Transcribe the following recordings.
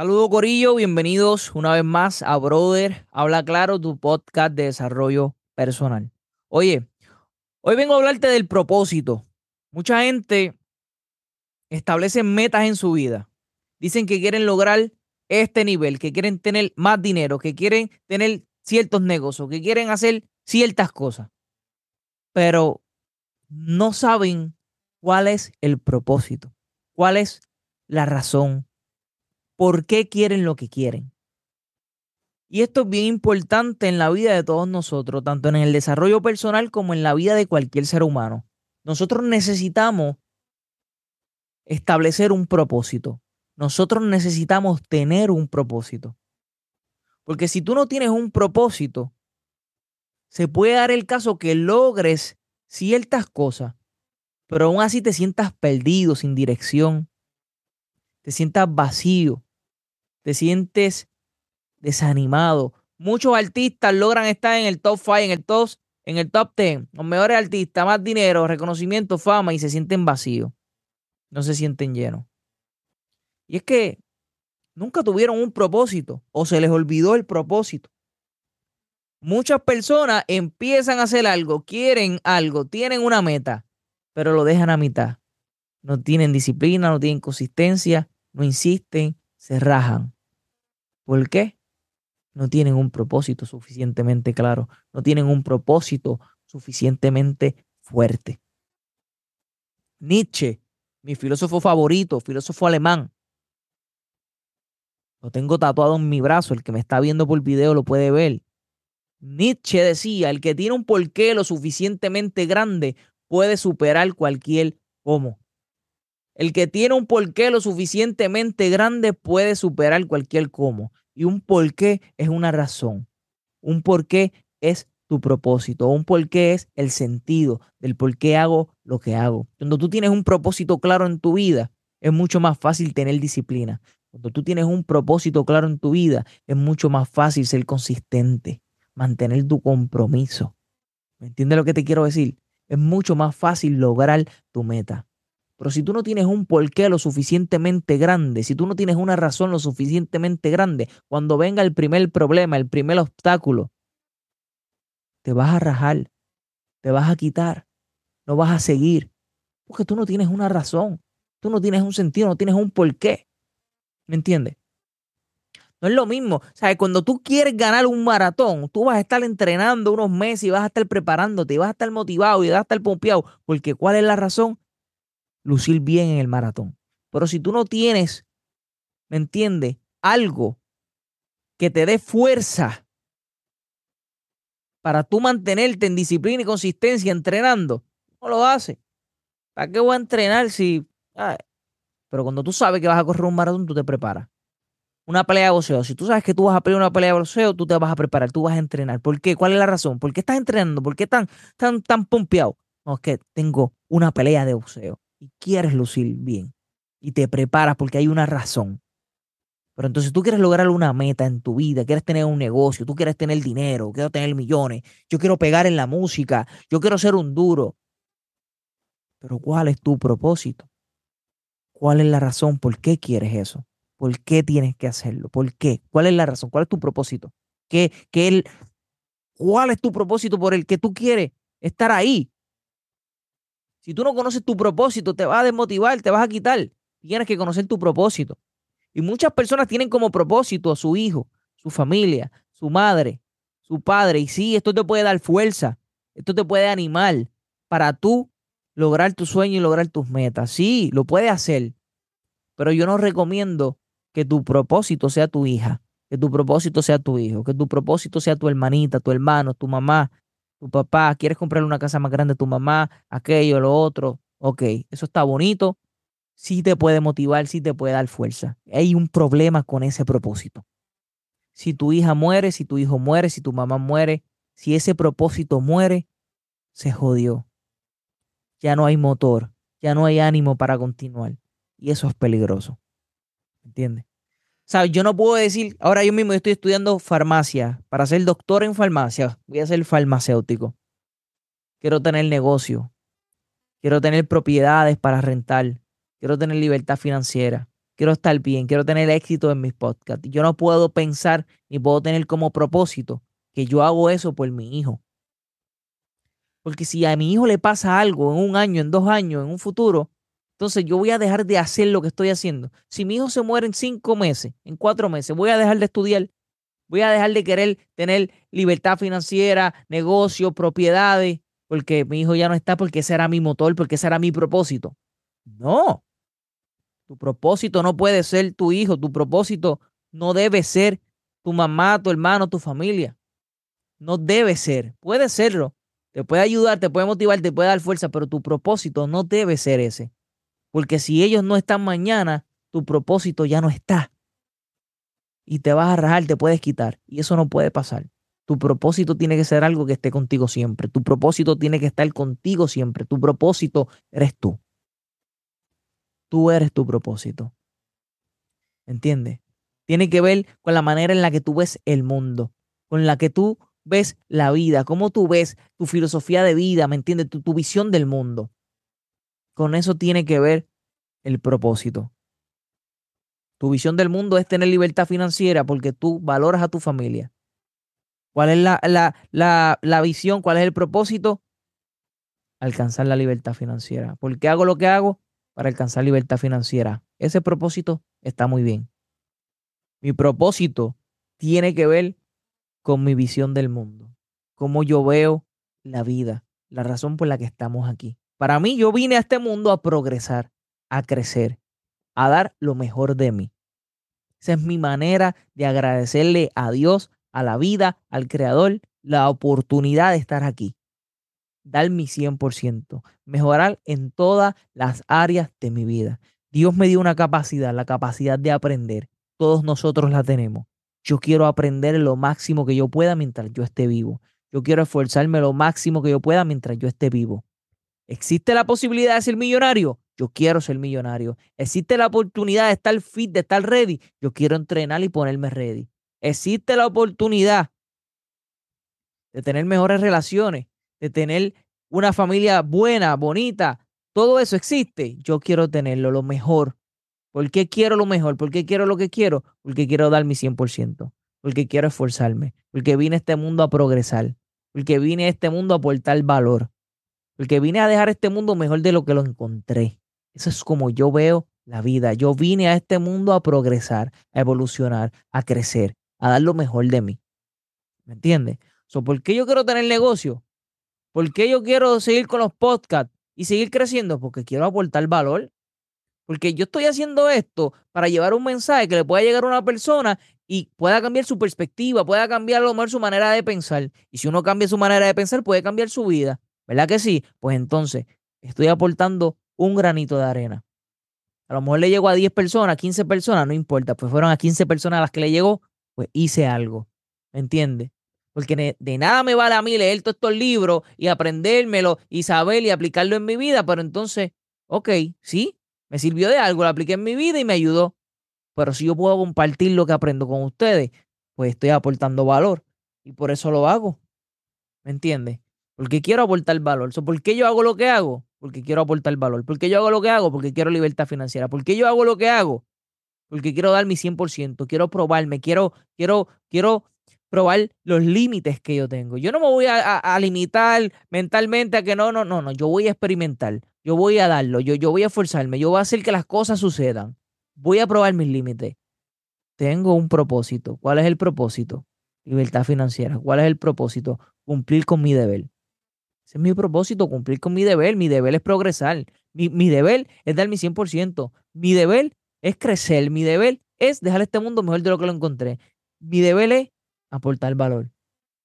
Saludos Corillo, bienvenidos una vez más a Brother Habla Claro, tu podcast de desarrollo personal. Oye, hoy vengo a hablarte del propósito. Mucha gente establece metas en su vida. Dicen que quieren lograr este nivel, que quieren tener más dinero, que quieren tener ciertos negocios, que quieren hacer ciertas cosas. Pero no saben cuál es el propósito, cuál es la razón, por qué quieren lo que quieren. Y esto es bien importante en la vida de todos nosotros, tanto en el desarrollo personal como en la vida de cualquier ser humano. Nosotros necesitamos establecer un propósito. Nosotros necesitamos tener un propósito. Porque si tú no tienes un propósito, se puede dar el caso que logres ciertas cosas, pero aún así te sientas perdido, sin dirección, te sientas vacío, te sientes desanimado. Muchos artistas logran estar en el top 5, en el top, en el top 10, los mejores artistas, más dinero, reconocimiento, fama y se sienten vacíos. No se sienten llenos. Y es que nunca tuvieron un propósito o se les olvidó el propósito. Muchas personas empiezan a hacer algo, quieren algo, tienen una meta, pero lo dejan a mitad. No tienen disciplina, no tienen consistencia, no insisten, se rajan. ¿Por qué? No tienen un propósito suficientemente claro, no tienen un propósito suficientemente fuerte. Nietzsche, mi filósofo favorito, filósofo alemán, lo tengo tatuado en mi brazo, el que me está viendo por video lo puede ver. Nietzsche decía, el que tiene un porqué lo suficientemente grande puede superar cualquier cómo. El que tiene un porqué lo suficientemente grande puede superar cualquier cómo. Y un porqué es una razón. Un porqué es tu propósito. Un porqué es el sentido del por qué hago lo que hago. Cuando tú tienes un propósito claro en tu vida, es mucho más fácil tener disciplina. Cuando tú tienes un propósito claro en tu vida, es mucho más fácil ser consistente, mantener tu compromiso. ¿Me entiendes lo que te quiero decir? Es mucho más fácil lograr tu meta. Pero si tú no tienes un porqué lo suficientemente grande, si tú no tienes una razón lo suficientemente grande, cuando venga el primer problema, el primer obstáculo, te vas a rajar, te vas a quitar, no vas a seguir, porque tú no tienes una razón, tú no tienes un sentido, no tienes un porqué. ¿Me entiendes? No es lo mismo. O sea, cuando tú quieres ganar un maratón, tú vas a estar entrenando unos meses y vas a estar preparándote y vas a estar motivado y vas a estar pompeado. Porque ¿cuál es la razón? Lucir bien en el maratón. Pero si tú no tienes, ¿me entiendes? Algo que te dé fuerza para tú mantenerte en disciplina y consistencia entrenando, no lo haces. ¿Para qué voy a entrenar si... Pero cuando tú sabes que vas a correr un maratón, tú te preparas. Una pelea de boxeo. Si tú sabes que tú vas a pelear una pelea de boxeo, tú te vas a preparar, tú vas a entrenar. ¿Por qué? ¿Cuál es la razón? ¿Por qué estás entrenando? ¿Por qué tan, tan, tan pompeado? No, es que tengo una pelea de boxeo y quieres lucir bien y te preparas porque hay una razón. Pero entonces tú quieres lograr una meta en tu vida, quieres tener un negocio, tú quieres tener dinero, quiero tener millones, yo quiero pegar en la música, yo quiero ser un duro. Pero ¿cuál es tu propósito? ¿Cuál es la razón? ¿Por qué quieres eso? ¿Por qué tienes que hacerlo? ¿Por qué? ¿Cuál es la razón? ¿Cuál es tu propósito? ¿Qué, qué el, ¿Cuál es tu propósito por el que tú quieres estar ahí? Si tú no conoces tu propósito, te vas a desmotivar, te vas a quitar. Tienes que conocer tu propósito. Y muchas personas tienen como propósito a su hijo, su familia, su madre, su padre. Y sí, esto te puede dar fuerza, esto te puede animar para tú lograr tu sueño y lograr tus metas. Sí, lo puedes hacer. Pero yo no recomiendo que tu propósito sea tu hija, que tu propósito sea tu hijo, que tu propósito sea tu hermanita, tu hermano, tu mamá, tu papá, quieres comprarle una casa más grande a tu mamá, aquello, lo otro. Ok, eso está bonito, sí te puede motivar, sí te puede dar fuerza. Hay un problema con ese propósito. Si tu hija muere, si tu hijo muere, si tu mamá muere, si ese propósito muere, se jodió. Ya no hay motor, ya no hay ánimo para continuar. Y eso es peligroso. ¿Entiendes? ¿Sabes? Yo no puedo decir, ahora yo mismo estoy estudiando farmacia. Para ser doctor en farmacia, voy a ser farmacéutico. Quiero tener negocio. Quiero tener propiedades para rentar. Quiero tener libertad financiera. quiero estar bien, quiero tener éxito en mis podcasts. Yo no puedo pensar ni puedo tener como propósito que yo hago eso por mi hijo. Porque si a mi hijo le pasa algo en un año, en dos años, en un futuro, entonces yo voy a dejar de hacer lo que estoy haciendo. Si mi hijo se muere en cinco meses, en cuatro meses, voy a dejar de estudiar, voy a dejar de querer tener libertad financiera, negocio, propiedades, porque mi hijo ya no está, porque ese era mi motor, porque ese era mi propósito. No. Tu propósito no puede ser tu hijo, tu propósito no debe ser tu mamá, tu hermano, tu familia. No debe ser. Puede serlo, te puede ayudar, te puede motivar, te puede dar fuerza, pero tu propósito no debe ser ese. Porque si ellos no están mañana, tu propósito ya no está. Y te vas a rajar, te puedes quitar. Y eso no puede pasar. Tu propósito tiene que ser algo que esté contigo siempre. Tu propósito tiene que estar contigo siempre. Tu propósito eres tú. Tú eres tu propósito. ¿Entiendes? Tiene que ver con la manera en la que tú ves el mundo, con la que tú ves la vida, cómo tú ves tu filosofía de vida, ¿me entiendes? Tu, tu visión del mundo. Con eso tiene que ver el propósito. Tu visión del mundo es tener libertad financiera porque tú valoras a tu familia. ¿Cuál es la, la, la, la visión? ¿Cuál es el propósito? Alcanzar la libertad financiera. ¿Por qué hago lo que hago? Para alcanzar libertad financiera. Ese propósito está muy bien. Mi propósito tiene que ver con mi visión del mundo, cómo yo veo la vida, la razón por la que estamos aquí. Para mí, yo vine a este mundo a progresar, a crecer, a dar lo mejor de mí. Esa es mi manera de agradecerle a Dios, a la vida, al Creador, la oportunidad de estar aquí. Dar mi 100%, mejorar en todas las áreas de mi vida. Dios me dio una capacidad, la capacidad de aprender. Todos nosotros la tenemos. Yo quiero aprender lo máximo que yo pueda mientras yo esté vivo. Yo quiero esforzarme lo máximo que yo pueda mientras yo esté vivo. ¿Existe la posibilidad de ser millonario? Yo quiero ser millonario. ¿Existe la oportunidad de estar fit, de estar ready? Yo quiero entrenar y ponerme ready. ¿Existe la oportunidad de tener mejores relaciones, de tener una familia buena, bonita? Todo eso existe. Yo quiero tenerlo, lo mejor. ¿Por qué quiero lo mejor? ¿Por qué quiero lo que quiero? Porque quiero dar mi 100%. Porque quiero esforzarme. Porque vine a este mundo a progresar. Porque vine a este mundo a aportar valor. Porque vine a dejar este mundo mejor de lo que lo encontré. Eso es como yo veo la vida. Yo vine a este mundo a progresar, a evolucionar, a crecer, a dar lo mejor de mí. ¿Me entiendes? ¿Por qué yo quiero tener negocio? ¿Por qué yo quiero seguir con los podcasts y seguir creciendo? Porque quiero aportar valor. Porque yo estoy haciendo esto para llevar un mensaje que le pueda llegar a una persona y pueda cambiar su perspectiva, pueda cambiar a lo mejor su manera de pensar. Y si uno cambia su manera de pensar, puede cambiar su vida. ¿Verdad que sí? Pues entonces estoy aportando un granito de arena. A lo mejor le llegó a 10 personas, 15 personas, no importa. Pues fueron a 15 personas a las que le llegó, pues hice algo. ¿Me entiendes? Porque de nada me vale a mí leer todos estos libros y aprendérmelo y saber y aplicarlo en mi vida, pero entonces, ok, sí, me sirvió de algo, lo apliqué en mi vida y me ayudó. Pero si yo puedo compartir lo que aprendo con ustedes, pues estoy aportando valor. Y por eso lo hago. ¿Me entiendes? Porque quiero aportar valor. ¿Por qué yo hago lo que hago? Porque quiero aportar valor. ¿Por qué yo hago lo que hago? Porque quiero libertad financiera. ¿Por qué yo hago lo que hago? Porque quiero dar mi 100%. Quiero probarme. Quiero, quiero, quiero probar los límites que yo tengo. Yo no me voy a, a, limitar mentalmente a que no, no, no, no. Yo voy a experimentar. Yo voy a darlo, yo, yo voy a esforzarme, yo voy a hacer que las cosas sucedan. Voy a probar mis límites. Tengo un propósito. ¿Cuál es el propósito? Libertad financiera. ¿Cuál es el propósito? Cumplir con mi deber. Ese es mi propósito, cumplir con mi deber. Mi deber es progresar. Mi, mi deber es dar mi 100%. Mi deber es crecer. Mi deber es dejar este mundo mejor de lo que lo encontré. Mi deber es aportar valor.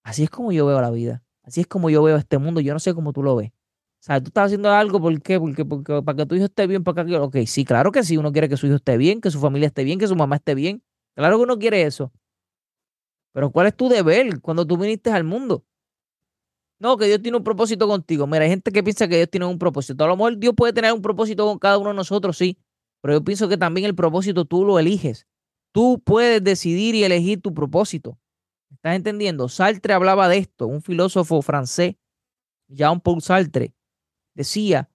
Así es como yo veo la vida. Así es como yo veo este mundo. Yo no sé cómo tú lo ves. O sea, tú estás haciendo algo, ¿por qué? Porque, porque para que tu hijo esté bien, para que... Ok, sí, claro que sí, uno quiere que su hijo esté bien, que su familia esté bien, que su mamá esté bien. Claro que uno quiere eso. Pero ¿cuál es tu deber cuando tú viniste al mundo? No, que Dios tiene un propósito contigo. Mira, hay gente que piensa que Dios tiene un propósito. A lo mejor Dios puede tener un propósito con cada uno de nosotros, sí. Pero yo pienso que también el propósito tú lo eliges. Tú puedes decidir y elegir tu propósito. ¿Estás entendiendo? Sartre hablaba de esto, un filósofo francés, Jean-Paul Sartre decía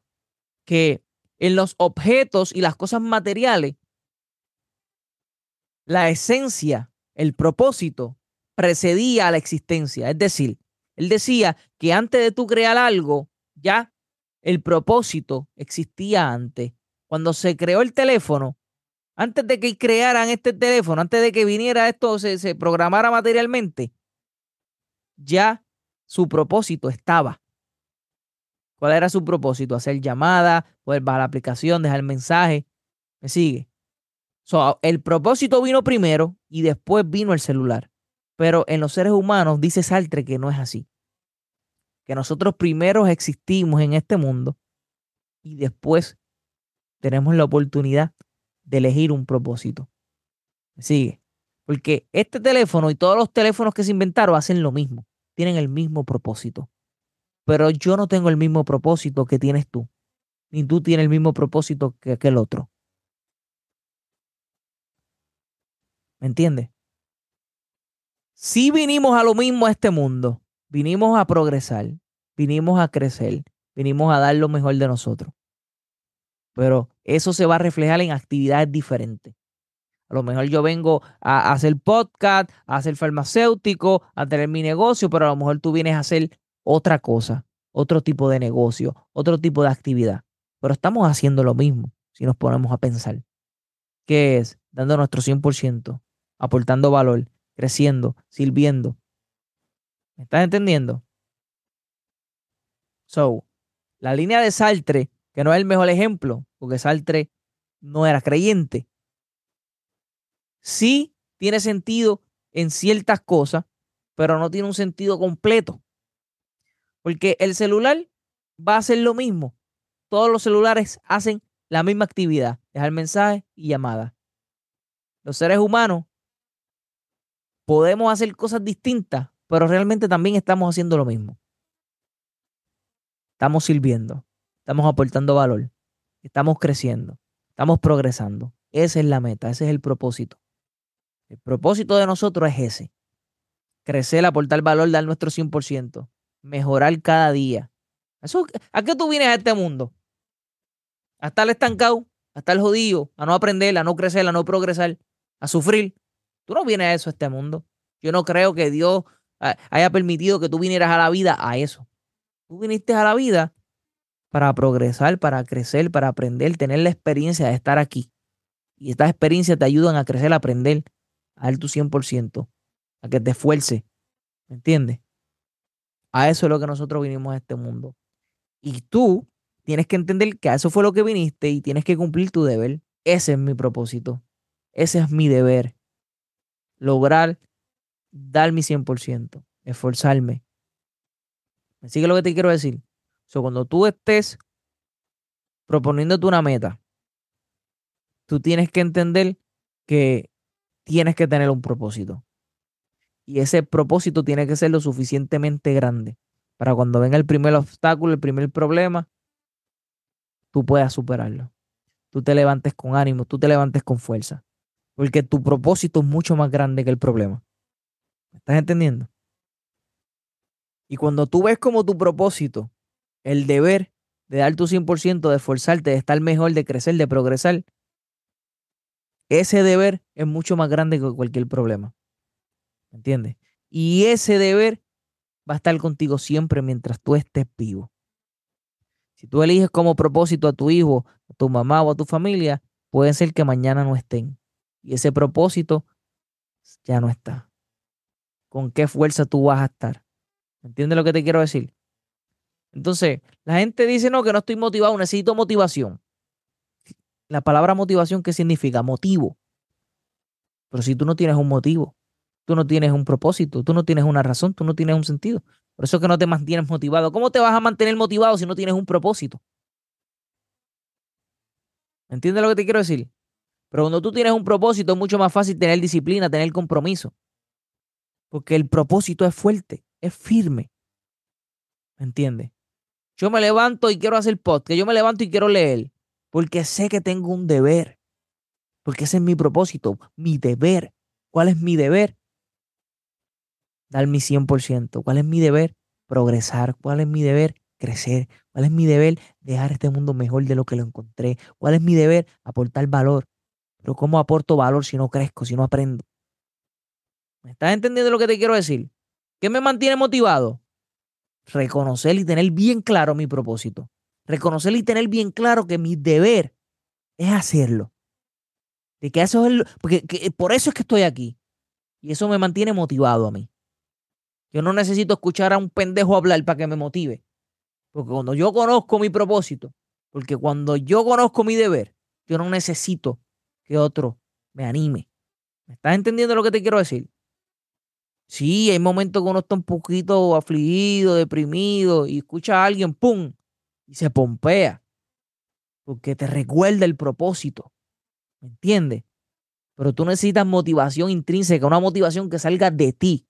que en los objetos y las cosas materiales la esencia, el propósito, precedía a la existencia. Es decir, él decía que antes de tú crear algo, ya el propósito existía antes. Cuando se creó el teléfono, antes de que crearan este teléfono, antes de que viniera esto, se, programara materialmente, ya su propósito estaba. ¿Cuál era su propósito? Hacer llamada, poder bajar la aplicación, dejar mensaje. ¿Me sigue? el propósito vino primero y después vino el celular. Pero en los seres humanos dice Sartre que no es así. Que nosotros primero existimos en este mundo y después tenemos la oportunidad de elegir un propósito. ¿Me sigue? Porque este teléfono y todos los teléfonos que se inventaron hacen lo mismo, tienen el mismo propósito. Pero yo no tengo el mismo propósito que tienes tú, ni tú tienes el mismo propósito que aquel otro. ¿Me entiendes? Si vinimos a lo mismo a este mundo, vinimos a progresar, vinimos a crecer, vinimos a dar lo mejor de nosotros. Pero eso se va a reflejar en actividades diferentes. A lo mejor yo vengo a hacer podcast, a hacer farmacéutico, a tener mi negocio, pero a lo mejor tú vienes a hacer otra cosa, otro tipo de negocio, otro tipo de actividad. Pero estamos haciendo lo mismo si nos ponemos a pensar. ¿Qué es? Dando nuestro 100%, aportando valor, creciendo, sirviendo. ¿Me estás entendiendo? So, la línea de Sartre, que no es el mejor ejemplo, porque Sartre no era creyente, sí tiene sentido en ciertas cosas, pero no tiene un sentido completo. Porque el celular va a hacer lo mismo. Todos los celulares hacen la misma actividad, dejar mensajes y llamadas. Los seres humanos podemos hacer cosas distintas, pero realmente también estamos haciendo lo mismo. Estamos sirviendo, estamos aportando valor, estamos creciendo, estamos progresando. Esa es la meta, ese es el propósito. El propósito de nosotros es ese. Crecer, aportar valor, dar nuestro 100%, mejorar cada día. ¿A qué tú vienes a este mundo? A estar estancado, a estar jodido, a no aprender, a no crecer, a no progresar, a sufrir. Tú no vienes a eso, a este mundo. Yo no creo que Dios ah, haya permitido que tú vinieras a la vida a eso. Tú viniste a la vida para progresar, para crecer, para aprender, tener la experiencia de estar aquí. Y estas experiencias te ayudan a crecer, a aprender, a dar tu 100%, a que te esfuerces. ¿Me entiendes? A eso es lo que nosotros vinimos a este mundo. Y tú tienes que entender que a eso fue lo que viniste y tienes que cumplir tu deber. Ese es mi propósito. Ese es mi deber lograr dar mi 100%, esforzarme. ¿Me sigue lo que te quiero decir? So, cuando tú estés proponiéndote una meta, tú tienes que entender que tienes que tener un propósito. Y ese propósito tiene que ser lo suficientemente grande para cuando venga el primer obstáculo, el primer problema, tú puedas superarlo. Tú te levantes con ánimo, tú te levantes con fuerza. Porque tu propósito es mucho más grande que el problema. ¿Me estás entendiendo? Y cuando tú ves como tu propósito, el deber de dar tu 100%, de esforzarte, de estar mejor, de crecer, de progresar, ese deber es mucho más grande que cualquier problema. ¿Me entiendes? Y ese deber va a estar contigo siempre mientras tú estés vivo. Si tú eliges como propósito a tu hijo, a tu mamá o a tu familia, puede ser que mañana no estén y ese propósito ya no está. ¿Con qué fuerza tú vas a estar? ¿Entiendes lo que te quiero decir? Entonces, la gente dice, no, que no estoy motivado, necesito motivación. La palabra motivación, ¿qué significa? Motivo. Pero si tú no tienes un motivo, tú no tienes un propósito, tú no tienes una razón, tú no tienes un sentido. Por eso es que no te mantienes motivado. ¿Cómo te vas a mantener motivado si no tienes un propósito? ¿Entiendes lo que te quiero decir? Pero cuando tú tienes un propósito es mucho más fácil tener disciplina, tener compromiso. Porque el propósito es fuerte, es firme. ¿Me entiendes? Yo me levanto y quiero hacer podcast, yo me levanto y quiero leer, porque sé que tengo un deber. Porque ese es mi propósito, mi deber. ¿Cuál es mi deber? Dar mi 100%. ¿Cuál es mi deber? Progresar. ¿Cuál es mi deber? Crecer. ¿Cuál es mi deber? Dejar este mundo mejor de lo que lo encontré. ¿Cuál es mi deber? Aportar valor. Pero ¿cómo aporto valor si no crezco, si no aprendo? ¿Me estás entendiendo lo que te quiero decir? ¿Qué me mantiene motivado? Reconocer y tener bien claro mi propósito. Reconocer y tener bien claro que mi deber es hacerlo. De que eso es porque por eso es que estoy aquí. Y eso me mantiene motivado a mí. Yo no necesito escuchar a un pendejo hablar para que me motive. Porque cuando yo conozco mi propósito, porque cuando yo conozco mi deber, yo no necesito que otro me anime. ¿Me estás entendiendo lo que te quiero decir? Sí, hay momentos que uno está un poquito afligido, deprimido, y escucha a alguien, ¡pum! y se pompea. Porque te recuerda el propósito. ¿Me entiendes? Pero tú necesitas motivación intrínseca, una motivación que salga de ti.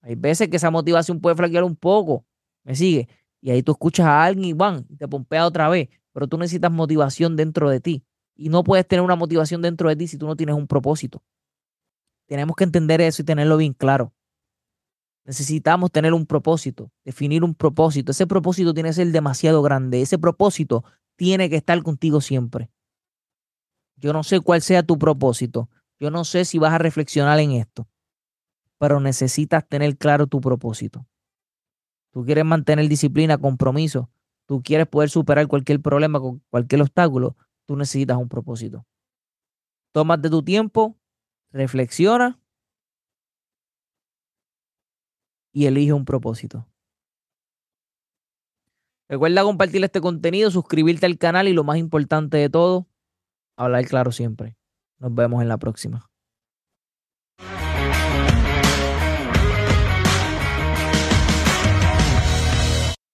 Hay veces que esa motivación puede flaquear un poco. ¿Me sigue? Y ahí tú escuchas a alguien y van, y te pompea otra vez. Pero tú necesitas motivación dentro de ti. Y no puedes tener una motivación dentro de ti si tú no tienes un propósito. Tenemos que entender eso y tenerlo bien claro. Necesitamos tener un propósito, definir un propósito. Ese propósito tiene que ser demasiado grande. Ese propósito tiene que estar contigo siempre. Yo no sé cuál sea tu propósito. Yo no sé si vas a reflexionar en esto, pero necesitas tener claro tu propósito. Tú quieres mantener disciplina, compromiso. Tú quieres poder superar cualquier problema, cualquier obstáculo. Tú necesitas un propósito. Tómate tu tiempo, reflexiona y elige un propósito. Recuerda compartir este contenido, suscribirte al canal y lo más importante de todo, hablar claro siempre. Nos vemos en la próxima.